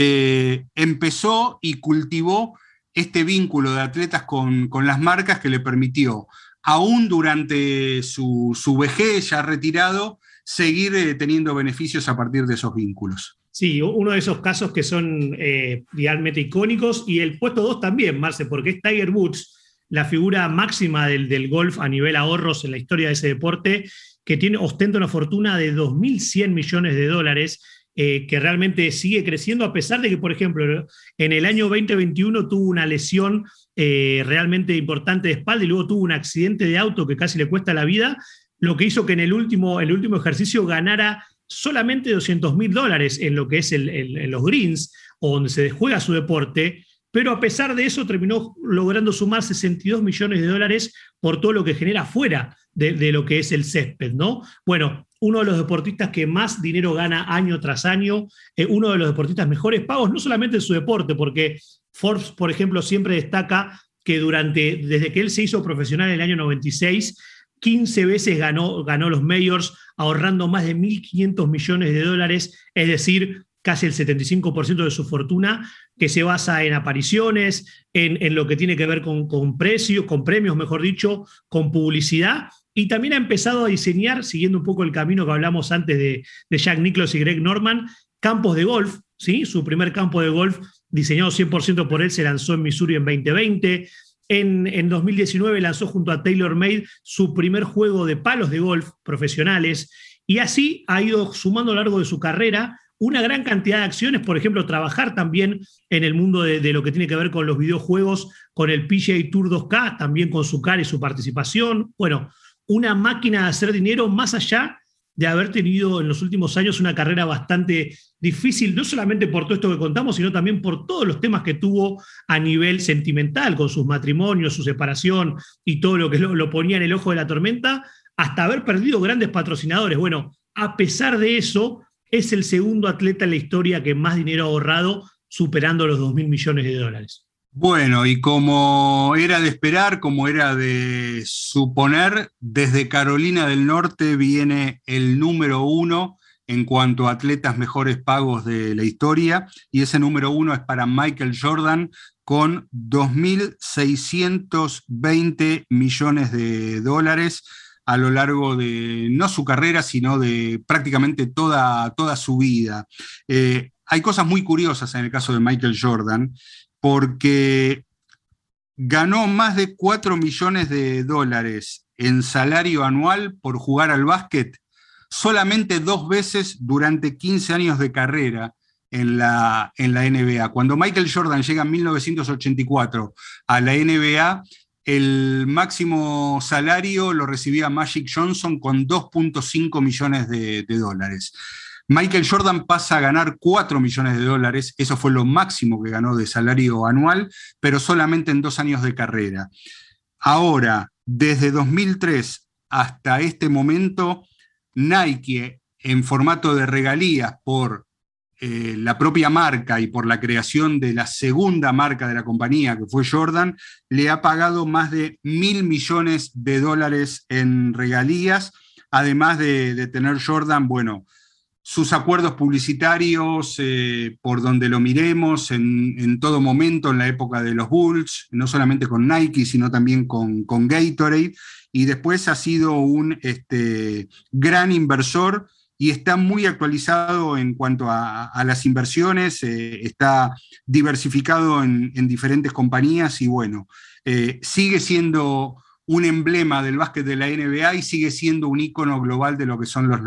B: eh, empezó y cultivó este vínculo de atletas con, las marcas que le permitió, aún durante su, vejez ya retirado, seguir eh, teniendo beneficios a partir de esos vínculos.
C: Sí, uno de esos casos que son eh, realmente icónicos y el puesto 2 también, Marce, porque es Tiger Woods, la figura máxima del, golf a nivel ahorros en la historia de ese deporte, que tiene, ostenta una fortuna de 2.100 millones de dólares, eh, que realmente sigue creciendo, a pesar de que, por ejemplo, en el año 2021 tuvo una lesión eh, realmente importante de espalda y luego tuvo un accidente de auto que casi le cuesta la vida, lo que hizo que en el último, el último ejercicio ganara solamente 200 mil dólares en lo que es el, los greens, donde se juega su deporte, pero a pesar de eso terminó logrando sumar 62 millones de dólares por todo lo que genera fuera de, lo que es el césped, ¿no? Bueno, uno de los deportistas que más dinero gana año tras año, eh, uno de los deportistas mejores pagos, no solamente en su deporte, porque Forbes, por ejemplo, siempre destaca que durante, desde que él se hizo profesional en el año 96, 15 veces ganó, ganó los Mayors, ahorrando más de 1.500 millones de dólares, es decir, casi el 75% de su fortuna, que se basa en apariciones, en, lo que tiene que ver con, con precios, con premios, mejor dicho, con publicidad. Y también ha empezado a diseñar, siguiendo un poco el camino que hablamos antes de, de Jack Nicklaus y Greg Norman, campos de golf. ¿sí? Su primer campo de golf, diseñado 100% por él, se lanzó en Missouri en 2020. En, 2019 lanzó junto a Taylor Made su primer juego de palos de golf profesionales y así ha ido sumando a lo largo de su carrera una gran cantidad de acciones, por ejemplo, trabajar también en el mundo de, lo que tiene que ver con los videojuegos, con el PGA Tour 2K, también con su cara y su participación. Bueno, una máquina de hacer dinero más allá de haber tenido en los últimos años una carrera bastante difícil, no solamente por todo esto que contamos, sino también por todos los temas que tuvo a nivel sentimental, con sus matrimonios, su separación y todo lo que lo, ponía en el ojo de la tormenta, hasta haber perdido grandes patrocinadores. Bueno, a pesar de eso, es el segundo atleta en la historia que más dinero ha ahorrado, superando los 2 mil millones de dólares.
B: Bueno, y como era de esperar, como era de suponer, desde Carolina del Norte viene el número uno en cuanto a atletas mejores pagos de la historia, y ese número uno es para Michael Jordan con 2.620 millones de dólares a lo largo de no su carrera, sino de prácticamente toda, toda su vida. Eh, hay cosas muy curiosas en el caso de Michael Jordan porque ganó más de 4 millones de dólares en salario anual por jugar al básquet solamente dos veces durante 15 años de carrera en la, en la NBA. Cuando Michael Jordan llega en 1984 a la NBA, el máximo salario lo recibía Magic Johnson con 2.5 millones de, de dólares. Michael Jordan pasa a ganar 4 millones de dólares, eso fue lo máximo que ganó de salario anual, pero solamente en dos años de carrera. Ahora, desde 2003 hasta este momento, Nike, en formato de regalías por eh, la propia marca y por la creación de la segunda marca de la compañía, que fue Jordan, le ha pagado más de mil millones de dólares en regalías, además de, de tener Jordan, bueno, sus acuerdos publicitarios, eh, por donde lo miremos, en, todo momento, en la época de los Bulls, no solamente con Nike, sino también con, con Gatorade, y después ha sido un este, gran inversor y está muy actualizado en cuanto a, las inversiones, eh, está diversificado en, diferentes compañías y bueno, eh, sigue siendo un emblema del básquet de la NBA y sigue siendo un ícono global de lo que son los,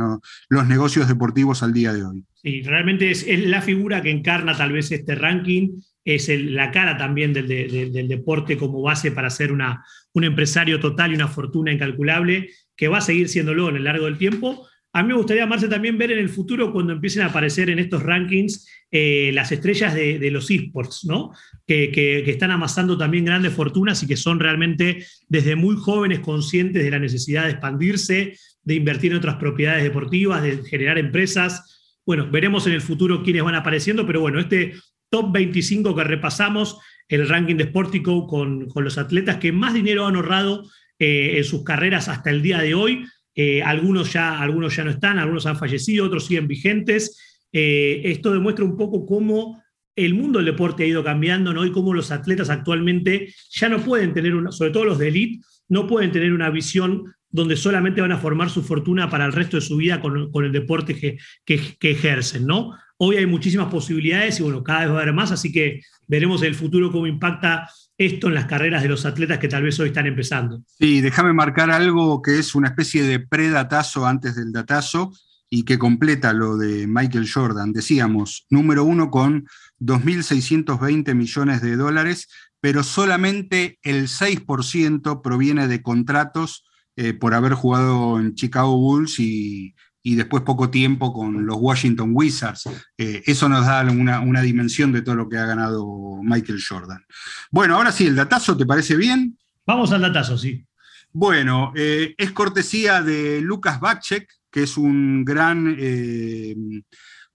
B: los negocios deportivos al día de hoy.
C: Sí, realmente es, la figura que encarna tal vez este ranking, es la cara también del, del, deporte como base para ser una, un empresario total y una fortuna incalculable, que va a seguir siéndolo en el largo del tiempo, a mí me gustaría, Marce, también ver en el futuro cuando empiecen a aparecer en estos rankings eh, las estrellas de, los esports, ¿no? Que, están amasando también grandes fortunas y que son realmente desde muy jóvenes conscientes de la necesidad de expandirse, de invertir en otras propiedades deportivas, de generar empresas. Bueno, veremos en el futuro quiénes van apareciendo, pero bueno, este top 25 que repasamos, el ranking de Sportico con, los atletas que más dinero han ahorrado eh, en sus carreras hasta el día de hoy eh, algunos, ya, algunos ya no están, algunos han fallecido, otros siguen vigentes. Eh, esto demuestra un poco cómo el mundo del deporte ha ido cambiando ¿no? y cómo los atletas actualmente ya no pueden tener, una, sobre todo los de elite, no pueden tener una visión donde solamente van a formar su fortuna para el resto de su vida con, el deporte que, que, ejercen. ¿no? Hoy hay muchísimas posibilidades y bueno, cada vez va a haber más, así que veremos el futuro cómo impacta esto en las carreras de los atletas que tal vez hoy están empezando.
B: Sí, déjame marcar algo que es una especie de predatazo antes del datazo y que completa lo de Michael Jordan. Decíamos, número uno con 2.620 millones de dólares, pero solamente el 6% proviene de contratos eh, por haber jugado en Chicago Bulls y, y después poco tiempo con los Washington Wizards. Eh, eso nos da una, dimensión de todo lo que ha ganado Michael Jordan. Bueno, ahora sí, el datazo, ¿te parece bien?
C: Vamos al datazo, sí.
B: Bueno, eh, es cortesía de Lucas Bacchek, que es un gran eh,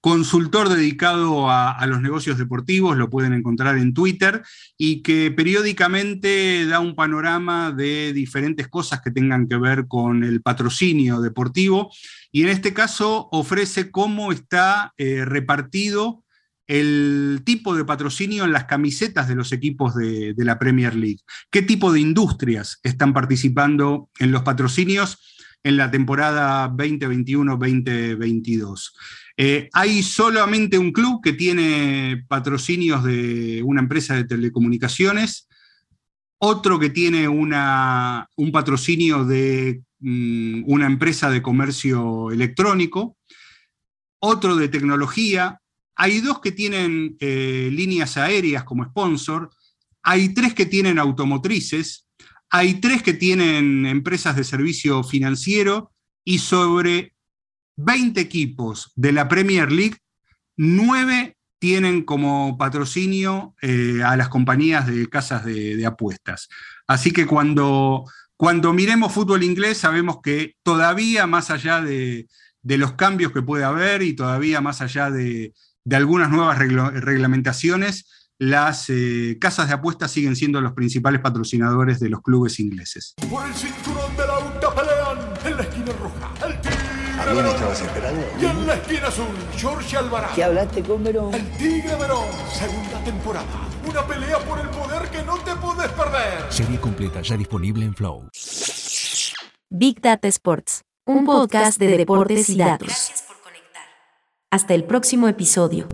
B: consultor dedicado a, los negocios deportivos, lo pueden encontrar en Twitter, y que periódicamente da un panorama de diferentes cosas que tengan que ver con el patrocinio deportivo, y en este caso ofrece cómo está eh, repartido el tipo de patrocinio en las camisetas de los equipos de, de la Premier League. ¿Qué tipo de industrias están participando en los patrocinios en la temporada 2021-2022? Eh, hay solamente un club que tiene patrocinios de una empresa de telecomunicaciones, otro que tiene un patrocinio de mm, una empresa de comercio electrónico, otro de tecnología, hay dos que tienen eh, líneas aéreas como sponsor, hay tres que tienen automotrices, hay tres que tienen empresas de servicio financiero y sobre 20 equipos de la Premier League, 9 tienen como patrocinio eh, a las compañías de casas de, apuestas. Así que cuando, cuando miremos fútbol inglés sabemos que todavía más allá de, los cambios que puede haber y todavía más allá de, algunas nuevas reglamentaciones, las eh, casas de apuestas siguen siendo los principales patrocinadores de los clubes ingleses.
D: Por el cinturón de la. El tigre
E: ¿A quién estabas esperando?
D: Y en la esquina azul, George Alvarado.
E: ¿Qué hablaste con Verón?
D: El Tigre Verón, segunda temporada. Una pelea por el poder que no te puedes perder.
F: Serie completa ya disponible en Flow.
A: Big Data Sports, un podcast de deportes y datos. Gracias por conectar. Hasta el próximo episodio.